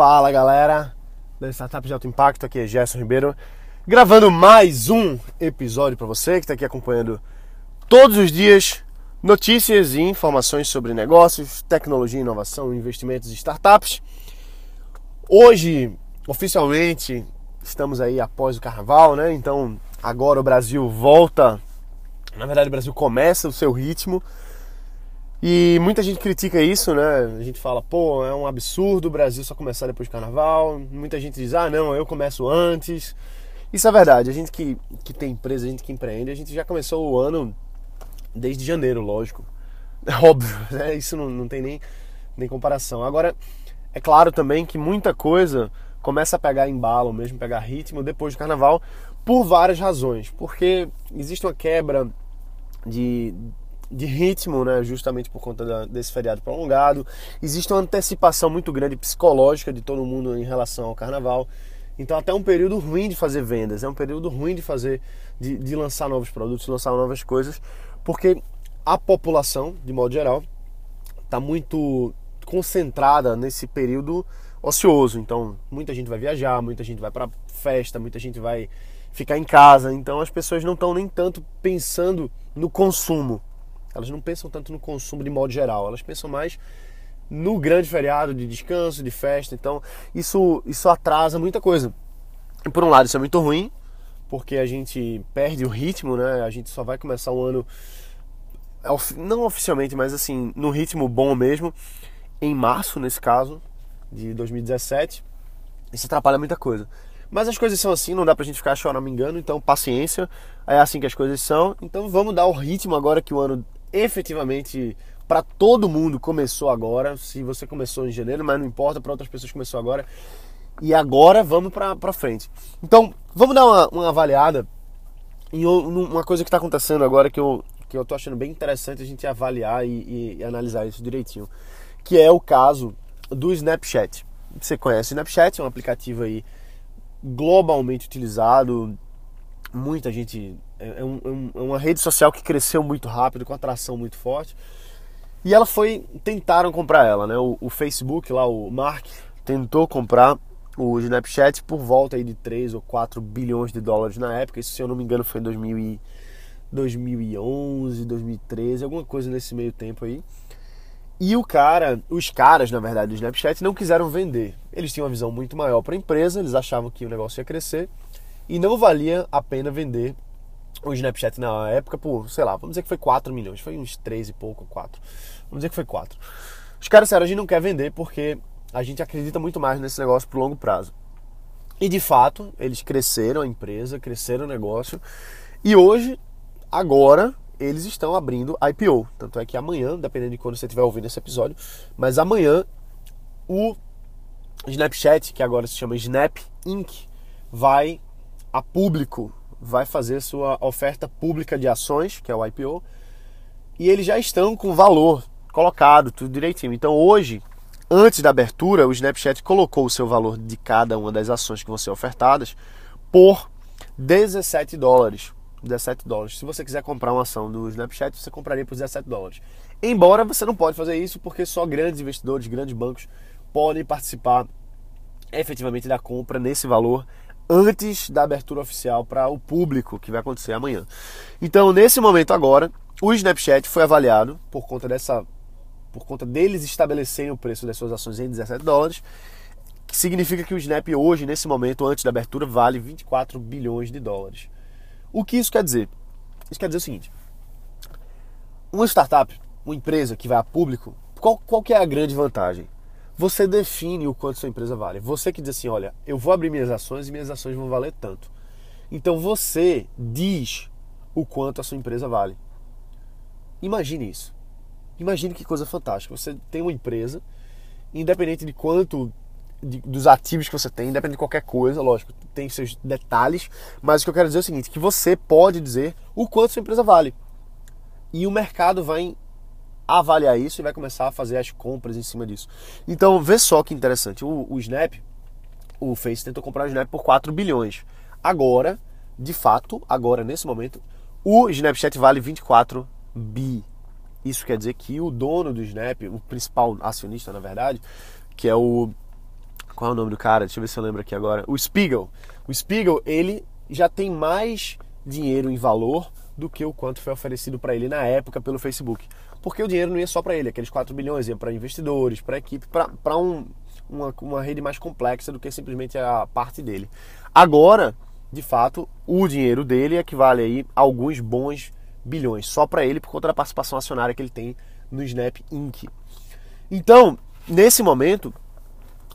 Fala galera da Startup de Alto Impacto, aqui é Gerson Ribeiro, gravando mais um episódio para você que está aqui acompanhando todos os dias notícias e informações sobre negócios, tecnologia, inovação, investimentos e startups. Hoje, oficialmente, estamos aí após o carnaval, né? Então, agora o Brasil volta, na verdade, o Brasil começa o seu ritmo e muita gente critica isso, né? A gente fala, pô, é um absurdo o Brasil só começar depois do carnaval. Muita gente diz, ah, não, eu começo antes. Isso é verdade. A gente que, que tem empresa, a gente que empreende, a gente já começou o ano desde janeiro, lógico. É óbvio, né? Isso não, não tem nem, nem comparação. Agora, é claro também que muita coisa começa a pegar embalo, mesmo pegar ritmo depois do carnaval, por várias razões. Porque existe uma quebra de, de ritmo, né, justamente por conta da, desse feriado prolongado. Existe uma antecipação muito grande psicológica de todo mundo em relação ao carnaval. Então até um período ruim de fazer vendas, é um período ruim de fazer, de, de lançar novos produtos, lançar novas coisas, porque a população, de modo geral, está muito concentrada nesse período ocioso. Então muita gente vai viajar, muita gente vai para festa, muita gente vai ficar em casa. Então as pessoas não estão nem tanto pensando no consumo, elas não pensam tanto no consumo de modo geral, elas pensam mais no grande feriado de descanso, de festa. Então, isso, isso atrasa muita coisa. E por um lado, isso é muito ruim, porque a gente perde o ritmo, né? A gente só vai começar o ano, não oficialmente, mas assim, no ritmo bom mesmo, em março, nesse caso, de 2017. Isso atrapalha muita coisa. Mas as coisas são assim, não dá pra gente ficar chorando, me engano, então paciência, é assim que as coisas são. Então vamos dar o ritmo agora que o ano efetivamente para todo mundo começou agora. Se você começou em janeiro, mas não importa, para outras pessoas começou agora. E agora vamos para frente. Então, vamos dar uma, uma avaliada em uma coisa que está acontecendo agora que eu, que eu tô achando bem interessante a gente avaliar e, e, e analisar isso direitinho. Que é o caso do Snapchat. Você conhece o Snapchat, é um aplicativo aí globalmente utilizado, muita gente é, é, um, é, uma rede social que cresceu muito rápido, com atração muito forte. E ela foi. Tentaram comprar ela, né? O, o, Facebook lá, o Mark, tentou comprar o Snapchat por volta aí de 3 ou 4 bilhões de dólares na época. Isso, se eu não me engano, foi em 2000 e, 2011, 2013, alguma coisa nesse meio tempo aí. E o cara, os caras, na verdade, do Snapchat não quiseram vender. Eles tinham uma visão muito maior para a empresa, eles achavam que o negócio ia crescer e não valia a pena vender o Snapchat na época por, sei lá, vamos dizer que foi 4 milhões, foi uns 3 e pouco, 4. Vamos dizer que foi 4. Os caras disseram, a gente não quer vender porque a gente acredita muito mais nesse negócio pro longo prazo. E de fato, eles cresceram a empresa, cresceram o negócio. E hoje, agora, eles estão abrindo IPO. Tanto é que amanhã, dependendo de quando você estiver ouvindo esse episódio, mas amanhã o Snapchat, que agora se chama Snap Inc., vai a público vai fazer sua oferta pública de ações, que é o IPO, e eles já estão com valor colocado, tudo direitinho. Então hoje, antes da abertura, o Snapchat colocou o seu valor de cada uma das ações que vão ser ofertadas por 17 dólares. 17 dólares. Se você quiser comprar uma ação do Snapchat, você compraria por 17 dólares. Embora você não pode fazer isso porque só grandes investidores, grandes bancos podem participar efetivamente da compra nesse valor antes da abertura oficial para o público, que vai acontecer amanhã. Então, nesse momento agora, o Snapchat foi avaliado por conta dessa por conta deles estabelecerem o preço das suas ações em 17 dólares, que significa que o Snap hoje, nesse momento, antes da abertura, vale 24 bilhões de dólares. O que isso quer dizer? Isso quer dizer o seguinte: uma startup, uma empresa que vai a público, qual, qual que é a grande vantagem? Você define o quanto sua empresa vale. Você que diz assim, olha, eu vou abrir minhas ações e minhas ações vão valer tanto. Então você diz o quanto a sua empresa vale. Imagine isso. Imagine que coisa fantástica. Você tem uma empresa, independente de quanto de, dos ativos que você tem, independente de qualquer coisa, lógico, tem seus detalhes, mas o que eu quero dizer é o seguinte, que você pode dizer o quanto sua empresa vale. E o mercado vai avaliar isso e vai começar a fazer as compras em cima disso. Então, vê só que interessante. O, o Snap, o Face tentou comprar o Snap por 4 bilhões. Agora, de fato, agora nesse momento, o Snapchat vale 24 bi. Isso quer dizer que o dono do Snap, o principal acionista, na verdade, que é o Qual é o nome do cara? Deixa eu ver se eu lembro aqui agora. O Spiegel. O Spiegel, ele já tem mais dinheiro em valor do que o quanto foi oferecido para ele na época pelo Facebook. Porque o dinheiro não ia só para ele, aqueles 4 bilhões ia para investidores, para equipe, para um, uma, uma rede mais complexa do que simplesmente a parte dele. Agora, de fato, o dinheiro dele equivale aí a alguns bons bilhões, só para ele por conta da participação acionária que ele tem no Snap Inc. Então, nesse momento,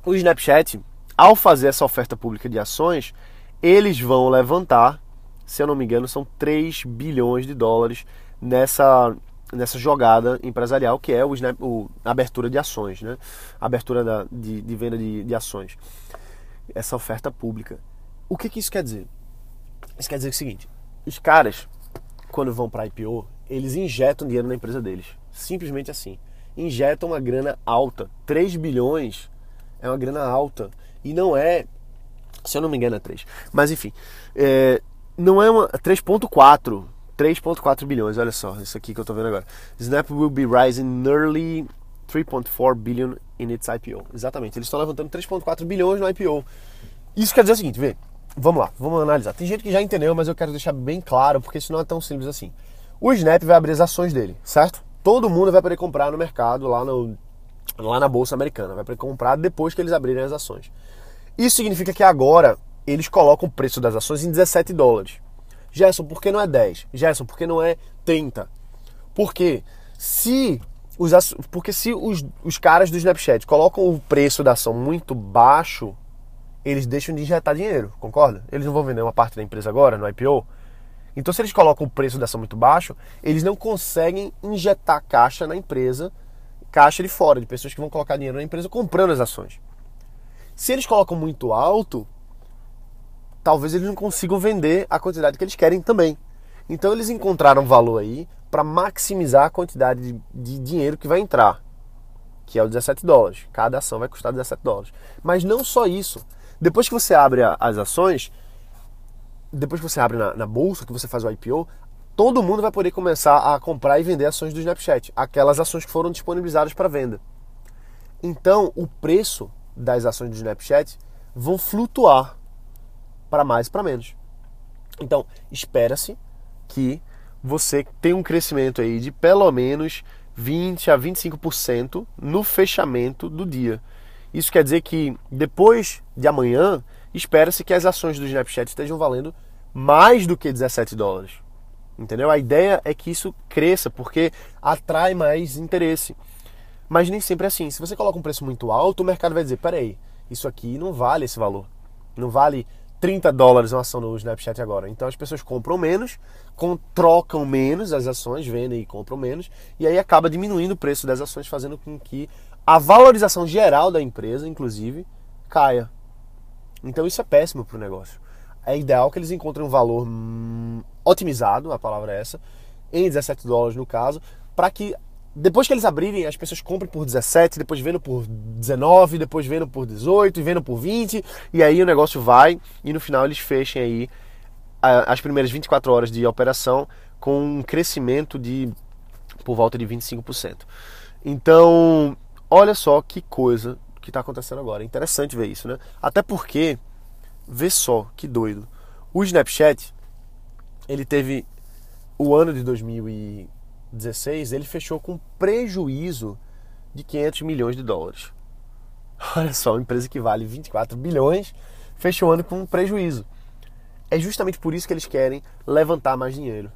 o Snapchat, ao fazer essa oferta pública de ações, eles vão levantar, se eu não me engano, são 3 bilhões de dólares nessa, nessa jogada empresarial que é o, o abertura de ações, né? Abertura da, de, de venda de, de ações. Essa oferta pública. O que, que isso quer dizer? Isso quer dizer o seguinte: os caras, quando vão para IPO, eles injetam dinheiro na empresa deles. Simplesmente assim. Injetam uma grana alta. 3 bilhões é uma grana alta. E não é. Se eu não me engano, é 3. Mas enfim. É, não é uma. 3,4. 3,4 bilhões, olha só, isso aqui que eu tô vendo agora. Snap will be rising nearly 3.4 billion in its IPO. Exatamente, eles estão levantando 3.4 bilhões no IPO. Isso quer dizer o seguinte, vê, vamos lá, vamos analisar. Tem gente que já entendeu, mas eu quero deixar bem claro, porque isso não é tão simples assim. O Snap vai abrir as ações dele, certo? Todo mundo vai poder comprar no mercado, lá, no, lá na Bolsa Americana. Vai poder comprar depois que eles abrirem as ações. Isso significa que agora eles colocam o preço das ações em 17 dólares. Gerson, por que não é 10? Gerson, por que não é 30? Porque se os, porque se os, os caras do Snapchat colocam o preço da ação muito baixo, eles deixam de injetar dinheiro, concorda? Eles não vão vender uma parte da empresa agora, no IPO. Então, se eles colocam o preço da ação muito baixo, eles não conseguem injetar caixa na empresa, caixa de fora, de pessoas que vão colocar dinheiro na empresa comprando as ações. Se eles colocam muito alto, talvez eles não consigam vender a quantidade que eles querem também. Então, eles encontraram valor aí para maximizar a quantidade de, de dinheiro que vai entrar, que é o 17 dólares. Cada ação vai custar 17 dólares. Mas não só isso. Depois que você abre a, as ações, depois que você abre na, na, bolsa, que você faz o IPO, todo mundo vai poder começar a comprar e vender ações do Snapchat, aquelas ações que foram disponibilizadas para venda. Então, o preço das ações do Snapchat vão flutuar para mais para menos. Então, espera-se que você tenha um crescimento aí de pelo menos 20 a 25% no fechamento do dia. Isso quer dizer que depois de amanhã, espera-se que as ações do Snapchat estejam valendo mais do que 17 dólares. Entendeu? A ideia é que isso cresça, porque atrai mais interesse. Mas nem sempre é assim. Se você coloca um preço muito alto, o mercado vai dizer: peraí, isso aqui não vale esse valor. Não vale 30 dólares uma ação no Snapchat agora. Então as pessoas compram menos, com, trocam menos as ações, vendem e compram menos, e aí acaba diminuindo o preço das ações, fazendo com que a valorização geral da empresa, inclusive, caia. Então isso é péssimo para o negócio. É ideal que eles encontrem um valor hum, otimizado, a palavra é essa, em 17 dólares no caso, para que depois que eles abrirem, as pessoas comprem por 17, depois vendo por 19, depois vendo por 18 e vendo por 20, e aí o negócio vai e no final eles fechem aí as primeiras 24 horas de operação com um crescimento de por volta de 25%. Então, olha só que coisa que está acontecendo agora. É interessante ver isso, né? Até porque, vê só que doido. O Snapchat, ele teve o ano de 2000 2016, ele fechou com prejuízo de 500 milhões de dólares. Olha só, uma empresa que vale 24 bilhões fechou o ano com prejuízo. É justamente por isso que eles querem levantar mais dinheiro,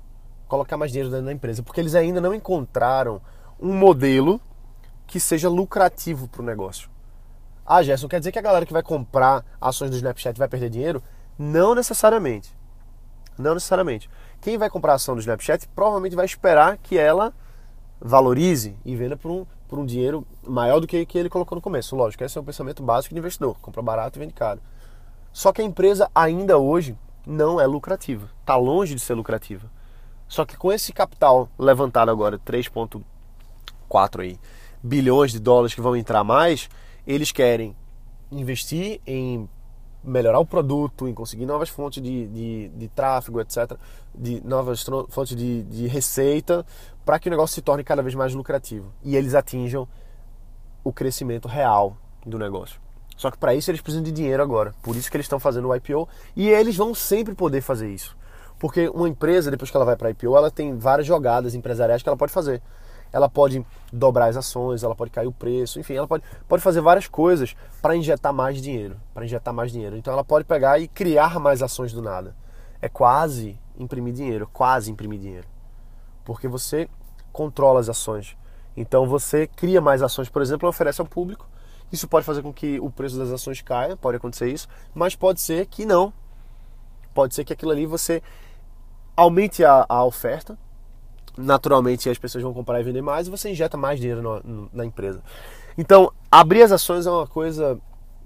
colocar mais dinheiro dentro da empresa, porque eles ainda não encontraram um modelo que seja lucrativo para o negócio. Ah, Gerson, quer dizer que a galera que vai comprar ações do Snapchat vai perder dinheiro? Não necessariamente. Não necessariamente. Quem vai comprar a ação do Snapchat provavelmente vai esperar que ela valorize e venda por um, por um dinheiro maior do que, que ele colocou no começo. Lógico, esse é o pensamento básico de investidor. Compra barato e vende caro. Só que a empresa ainda hoje não é lucrativa. Está longe de ser lucrativa. Só que com esse capital levantado agora, 3,4 aí, bilhões de dólares que vão entrar mais, eles querem investir em melhorar o produto, em conseguir novas fontes de, de, de tráfego, etc., de novas fontes de, de receita, para que o negócio se torne cada vez mais lucrativo e eles atinjam o crescimento real do negócio. Só que para isso eles precisam de dinheiro agora. Por isso que eles estão fazendo o IPO e eles vão sempre poder fazer isso. Porque uma empresa, depois que ela vai para IPO, ela tem várias jogadas empresariais que ela pode fazer. Ela pode dobrar as ações, ela pode cair o preço, enfim, ela pode, pode fazer várias coisas para injetar mais dinheiro, para injetar mais dinheiro. Então ela pode pegar e criar mais ações do nada. É quase imprimir dinheiro, quase imprimir dinheiro. Porque você controla as ações. Então você cria mais ações, por exemplo, oferece ao público isso pode fazer com que o preço das ações caia, pode acontecer isso, mas pode ser que não. Pode ser que aquilo ali você aumente a, a oferta, naturalmente as pessoas vão comprar e vender mais e você injeta mais dinheiro no, na empresa. Então, abrir as ações é uma coisa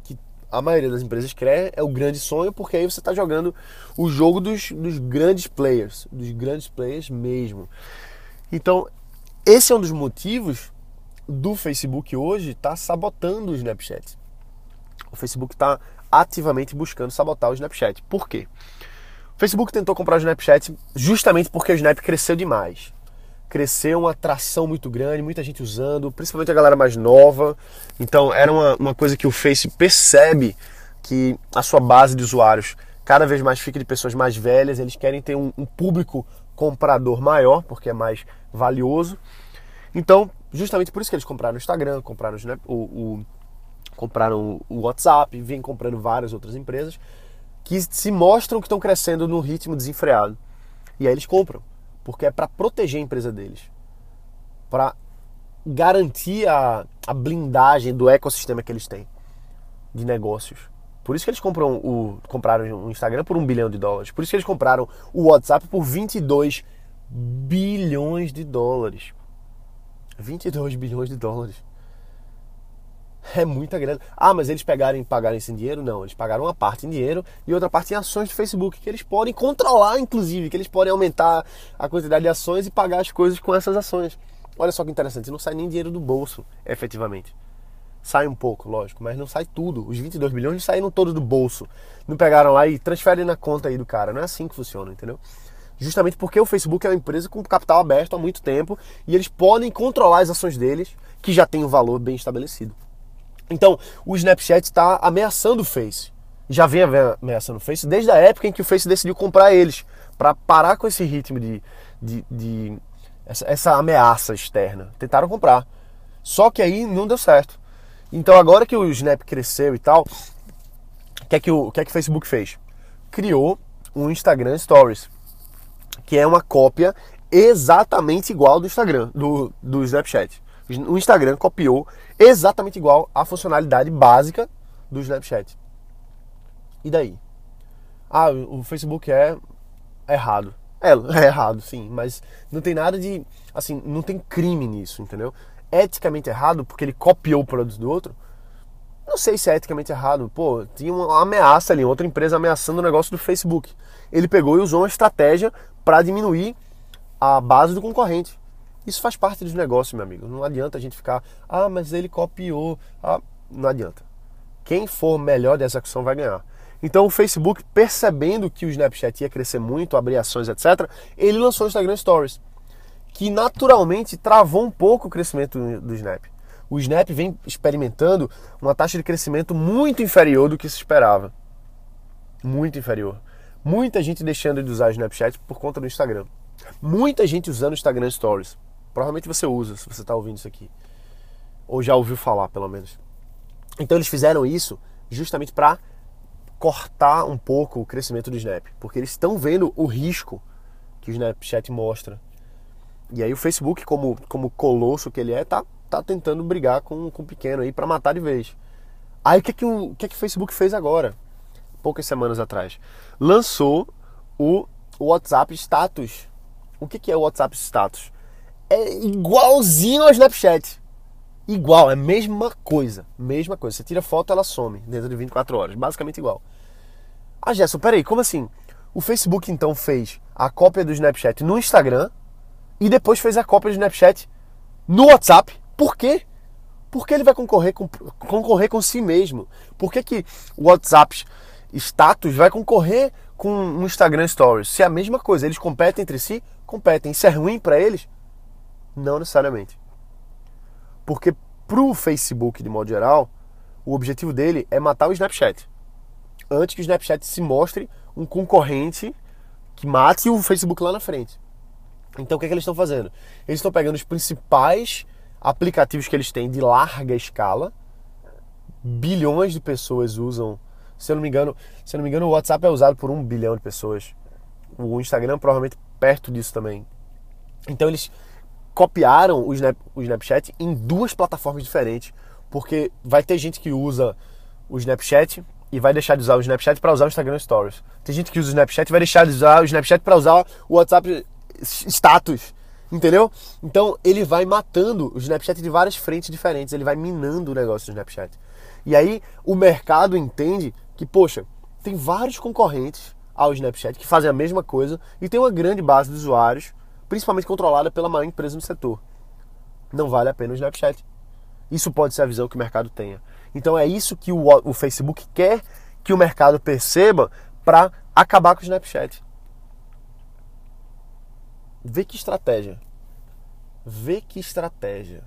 que a maioria das empresas quer, é o grande sonho, porque aí você está jogando o jogo dos, dos grandes players, dos grandes players mesmo. Então, esse é um dos motivos do Facebook hoje está sabotando o Snapchat. O Facebook está ativamente buscando sabotar o Snapchat. Por quê? O Facebook tentou comprar o Snapchat justamente porque o Snap cresceu demais. Cresceu uma atração muito grande, muita gente usando, principalmente a galera mais nova. Então era uma, uma coisa que o Face percebe que a sua base de usuários cada vez mais fica de pessoas mais velhas, eles querem ter um, um público comprador maior, porque é mais valioso. Então, justamente por isso que eles compraram o Instagram, compraram o, o, compraram o WhatsApp, vêm comprando várias outras empresas que se mostram que estão crescendo num ritmo desenfreado. E aí eles compram, porque é para proteger a empresa deles, para garantir a, a blindagem do ecossistema que eles têm de negócios. Por isso que eles compram o, compraram o Instagram por um bilhão de dólares. Por isso que eles compraram o WhatsApp por 22 bilhões de dólares. 22 bilhões de dólares. É muita grana. Ah, mas eles pegarem e pagarem sem dinheiro? Não, eles pagaram uma parte em dinheiro e outra parte em ações do Facebook, que eles podem controlar, inclusive, que eles podem aumentar a quantidade de ações e pagar as coisas com essas ações. Olha só que interessante, não sai nem dinheiro do bolso, efetivamente. Sai um pouco, lógico, mas não sai tudo. Os 22 bilhões não saíram todos do bolso. Não pegaram lá e transferem na conta aí do cara. Não é assim que funciona, entendeu? justamente porque o Facebook é uma empresa com capital aberto há muito tempo e eles podem controlar as ações deles, que já tem um valor bem estabelecido. Então, o Snapchat está ameaçando o Face. Já vem ameaçando o Face desde a época em que o Face decidiu comprar eles, para parar com esse ritmo de, de, de essa, essa ameaça externa. Tentaram comprar. Só que aí não deu certo. Então, agora que o Snap cresceu e tal, o que é que o, que é que o Facebook fez? Criou um Instagram Stories que é uma cópia exatamente igual do Instagram, do, do Snapchat. O Instagram copiou exatamente igual a funcionalidade básica do Snapchat. E daí? Ah, o Facebook é errado. É, é errado, sim, mas não tem nada de. Assim, não tem crime nisso, entendeu? Eticamente errado porque ele copiou o produto do outro. Não sei se é eticamente errado. Pô, tinha uma ameaça ali, outra empresa ameaçando o negócio do Facebook. Ele pegou e usou uma estratégia para diminuir a base do concorrente. Isso faz parte dos negócios, meu amigo. Não adianta a gente ficar, ah, mas ele copiou. Ah, não adianta. Quem for melhor de execução vai ganhar. Então o Facebook, percebendo que o Snapchat ia crescer muito, abrir ações, etc., ele lançou o Instagram Stories, que naturalmente travou um pouco o crescimento do Snap. O Snap vem experimentando uma taxa de crescimento muito inferior do que se esperava. Muito inferior. Muita gente deixando de usar o Snapchat por conta do Instagram. Muita gente usando o Instagram Stories. Provavelmente você usa, se você está ouvindo isso aqui. Ou já ouviu falar, pelo menos. Então eles fizeram isso justamente para cortar um pouco o crescimento do Snap. Porque eles estão vendo o risco que o Snapchat mostra. E aí o Facebook, como, como colosso que ele é, tá, tá tentando brigar com, com o pequeno aí para matar de vez. Aí o que, que, o, o que, que o Facebook fez agora? poucas semanas atrás, lançou o WhatsApp Status. O que é o WhatsApp Status? É igualzinho ao Snapchat. Igual, é a mesma coisa. Mesma coisa. Você tira foto, ela some dentro de 24 horas. Basicamente igual. Ah, Gerson, peraí, como assim? O Facebook então fez a cópia do Snapchat no Instagram e depois fez a cópia do Snapchat no WhatsApp. Por quê? Porque ele vai concorrer com, concorrer com si mesmo. Por que, que o WhatsApp status vai concorrer com um Instagram Stories. Se é a mesma coisa, eles competem entre si, competem. Isso é ruim para eles? Não necessariamente. Porque pro Facebook, de modo geral, o objetivo dele é matar o Snapchat. Antes que o Snapchat se mostre um concorrente que mate o Facebook lá na frente. Então o que, é que eles estão fazendo? Eles estão pegando os principais aplicativos que eles têm de larga escala. Bilhões de pessoas usam. Se eu não me engano, se não me engano, o WhatsApp é usado por um bilhão de pessoas. O Instagram provavelmente perto disso também. Então eles copiaram o, Snap, o Snapchat em duas plataformas diferentes, porque vai ter gente que usa o Snapchat e vai deixar de usar o Snapchat para usar o Instagram Stories. Tem gente que usa o Snapchat e vai deixar de usar o Snapchat para usar o WhatsApp status. Entendeu? Então ele vai matando o Snapchat de várias frentes diferentes, ele vai minando o negócio do Snapchat. E aí o mercado entende que, poxa, tem vários concorrentes ao Snapchat que fazem a mesma coisa e tem uma grande base de usuários principalmente controlada pela maior empresa no setor. Não vale a pena o Snapchat. Isso pode ser a visão que o mercado tenha. Então é isso que o, o Facebook quer que o mercado perceba para acabar com o Snapchat. Vê que estratégia. Vê que estratégia.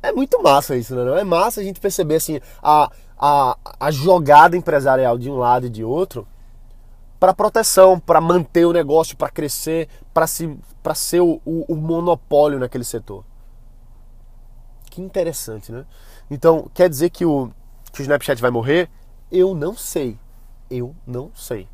É muito massa isso, né? É massa a gente perceber assim a, a, a jogada empresarial de um lado e de outro para proteção, para manter o negócio, para crescer, para se, ser o, o, o monopólio naquele setor. Que interessante, né? Então, quer dizer que o, que o Snapchat vai morrer? Eu não sei. Eu não sei.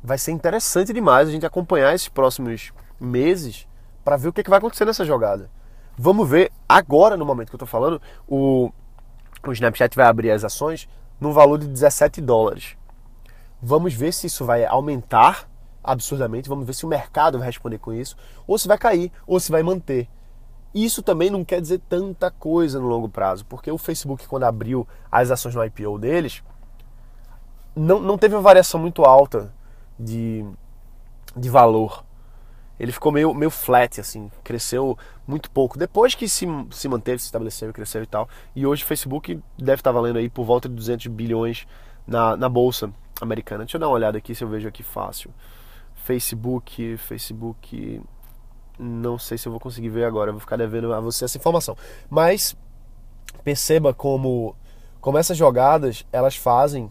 Vai ser interessante demais a gente acompanhar esses próximos meses para ver o que, é que vai acontecer nessa jogada. Vamos ver agora, no momento que eu estou falando, o, o Snapchat vai abrir as ações no valor de 17 dólares. Vamos ver se isso vai aumentar absurdamente, vamos ver se o mercado vai responder com isso, ou se vai cair, ou se vai manter. Isso também não quer dizer tanta coisa no longo prazo, porque o Facebook, quando abriu as ações no IPO deles, não, não teve uma variação muito alta de, de valor. Ele ficou meio, meio flat, assim, cresceu muito pouco. Depois que se, se manteve, se estabeleceu, cresceu e tal. E hoje o Facebook deve estar valendo aí por volta de 200 bilhões na, na bolsa americana. Deixa eu dar uma olhada aqui se eu vejo aqui fácil. Facebook, Facebook. Não sei se eu vou conseguir ver agora, vou ficar devendo a você essa informação. Mas perceba como, como essas jogadas elas fazem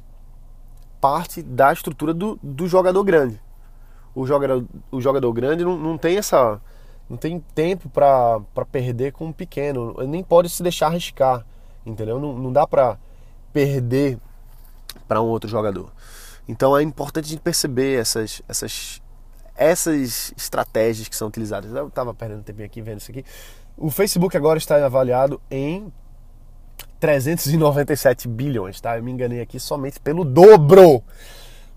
parte da estrutura do, do jogador grande. O jogador, o jogador grande não, não tem essa. não tem tempo para perder com um pequeno. Nem pode se deixar arriscar. Entendeu? Não, não dá para perder para um outro jogador. Então é importante a gente perceber essas, essas, essas estratégias que são utilizadas. Eu estava perdendo tempinho aqui vendo isso aqui. O Facebook agora está avaliado em 397 bilhões, tá? Eu me enganei aqui somente pelo dobro.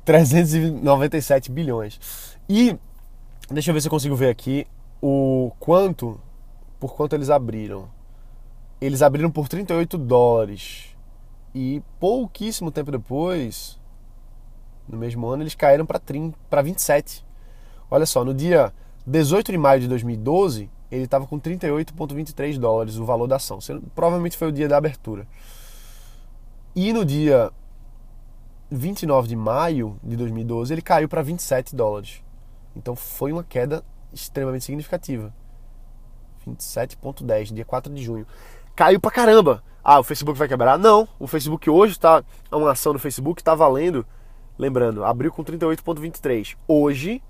397 bilhões. E deixa eu ver se eu consigo ver aqui o quanto por quanto eles abriram. Eles abriram por 38 dólares. E pouquíssimo tempo depois, no mesmo ano, eles caíram para 27. Olha só, no dia 18 de maio de 2012, ele estava com 38,23 dólares o valor da ação. Provavelmente foi o dia da abertura. E no dia 29 de maio de 2012, ele caiu para 27 dólares. Então foi uma queda extremamente significativa. 27,10, dia 4 de junho. Caiu pra caramba. Ah, o Facebook vai quebrar? Não. O Facebook hoje está. Uma ação no Facebook está valendo. Lembrando, abriu com 38,23. Hoje,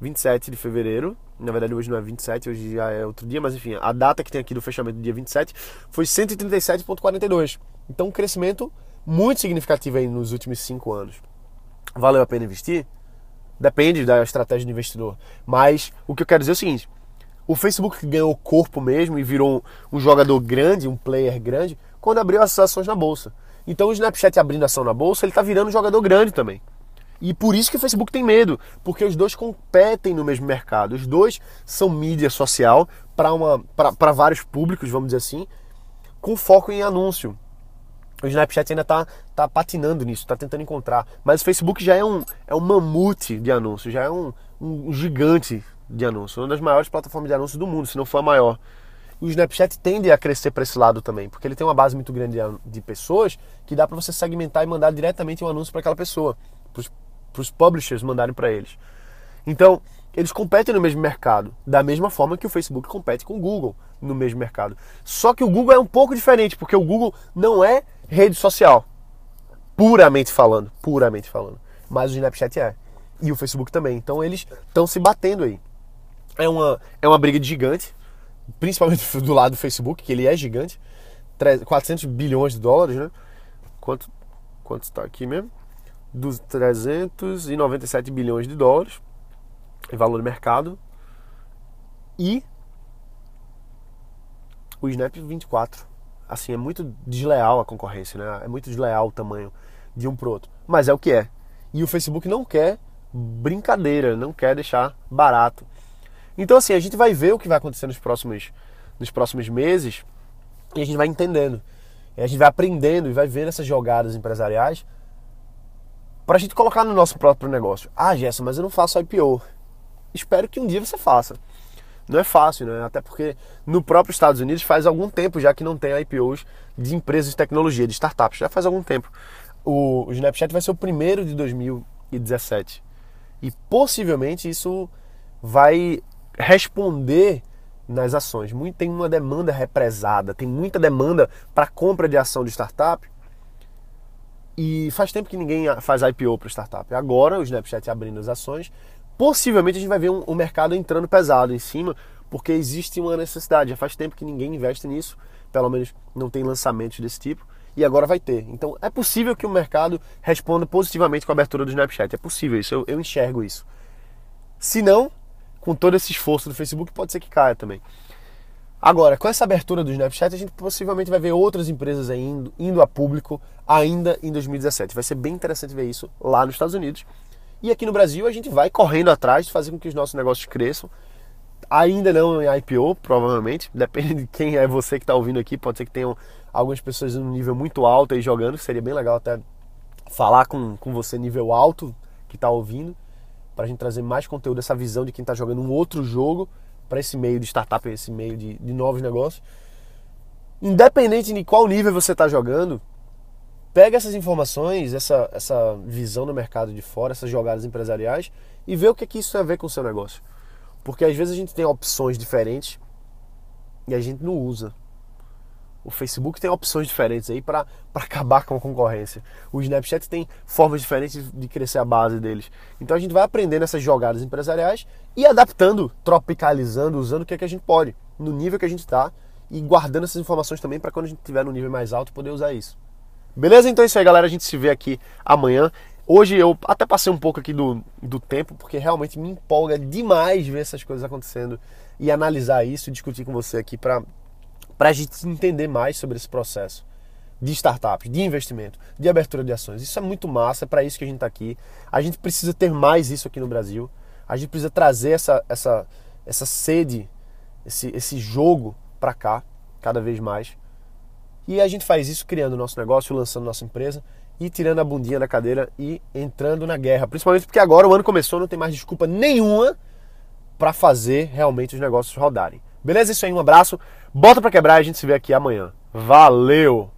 27 de fevereiro. Na verdade, hoje não é 27, hoje já é outro dia, mas enfim, a data que tem aqui do fechamento do dia 27 foi 137,42. Então, um crescimento muito significativo aí nos últimos cinco anos. Valeu a pena investir? Depende da estratégia do investidor. Mas o que eu quero dizer é o seguinte: o Facebook ganhou corpo mesmo e virou um, um jogador grande, um player grande, quando abriu as ações na bolsa. Então o Snapchat abrindo ação na bolsa, ele está virando um jogador grande também. E por isso que o Facebook tem medo, porque os dois competem no mesmo mercado. Os dois são mídia social para vários públicos, vamos dizer assim, com foco em anúncio. O Snapchat ainda está tá patinando nisso, está tentando encontrar. Mas o Facebook já é um, é um mamute de anúncio, já é um, um gigante de anúncio. Uma das maiores plataformas de anúncio do mundo, se não for a maior o Snapchat tende a crescer para esse lado também, porque ele tem uma base muito grande de pessoas que dá para você segmentar e mandar diretamente um anúncio para aquela pessoa, para os publishers mandarem para eles. Então, eles competem no mesmo mercado, da mesma forma que o Facebook compete com o Google no mesmo mercado. Só que o Google é um pouco diferente, porque o Google não é rede social, puramente falando, puramente falando. Mas o Snapchat é. E o Facebook também. Então eles estão se batendo aí. É uma, é uma briga de gigante, principalmente do lado do Facebook, que ele é gigante. 400 bilhões de dólares, né? Quanto quanto está aqui mesmo? Dos 397 bilhões de dólares em valor de mercado. E o Snap 24. Assim, é muito desleal a concorrência, né? É muito desleal o tamanho de um pro outro. Mas é o que é. E o Facebook não quer brincadeira, não quer deixar barato. Então, assim, a gente vai ver o que vai acontecer nos próximos, nos próximos meses e a gente vai entendendo. E a gente vai aprendendo e vai vendo essas jogadas empresariais para a gente colocar no nosso próprio negócio. Ah, Gerson, mas eu não faço IPO. Espero que um dia você faça. Não é fácil, né? Até porque no próprio Estados Unidos faz algum tempo já que não tem IPOs de empresas de tecnologia, de startups. Já faz algum tempo. O, Snapchat vai ser o primeiro de 2017. E possivelmente isso vai responder nas ações. Muito, tem uma demanda represada, tem muita demanda para compra de ação de startup. E faz tempo que ninguém faz IPO para startup. Agora o Snapchat abrindo as ações, possivelmente a gente vai ver um, um, mercado entrando pesado em cima, porque existe uma necessidade. Já faz tempo que ninguém investe nisso, pelo menos não tem lançamentos desse tipo, e agora vai ter. Então é possível que o mercado responda positivamente com a abertura do Snapchat. É possível isso, eu, eu enxergo isso. Se não, com todo esse esforço do Facebook, pode ser que caia também. Agora, com essa abertura do Snapchat, a gente possivelmente vai ver outras empresas indo, indo a público ainda em 2017. Vai ser bem interessante ver isso lá nos Estados Unidos. E aqui no Brasil, a gente vai correndo atrás de fazer com que os nossos negócios cresçam. Ainda não em IPO, provavelmente. Depende de quem é você que está ouvindo aqui. Pode ser que tenham algumas pessoas num nível muito alto aí jogando. Seria bem legal até falar com, com você nível alto que está ouvindo para a gente trazer mais conteúdo, essa visão de quem está jogando um outro jogo para esse meio de startup, esse meio de, de novos negócios. Independente de qual nível você está jogando, pega essas informações, essa, essa visão do mercado de fora, essas jogadas empresariais e vê o que, é que isso tem a ver com o seu negócio. Porque às vezes a gente tem opções diferentes e a gente não usa. O Facebook tem opções diferentes aí para acabar com a concorrência. O Snapchat tem formas diferentes de crescer a base deles. Então a gente vai aprendendo essas jogadas empresariais e adaptando, tropicalizando, usando o que, é que a gente pode, no nível que a gente está e guardando essas informações também para quando a gente estiver no nível mais alto poder usar isso. Beleza? Então é isso aí, galera. A gente se vê aqui amanhã. Hoje eu até passei um pouco aqui do, do tempo, porque realmente me empolga demais ver essas coisas acontecendo e analisar isso e discutir com você aqui para para a gente entender mais sobre esse processo de startups, de investimento, de abertura de ações. Isso é muito massa, é para isso que a gente está aqui. A gente precisa ter mais isso aqui no Brasil. A gente precisa trazer essa, essa, essa sede, esse, esse jogo para cá, cada vez mais. E a gente faz isso criando o nosso negócio, lançando nossa empresa e tirando a bundinha da cadeira e entrando na guerra. Principalmente porque agora o ano começou, não tem mais desculpa nenhuma para fazer realmente os negócios rodarem. Beleza? Isso aí, um abraço. Bota para quebrar e a gente se vê aqui amanhã. Valeu!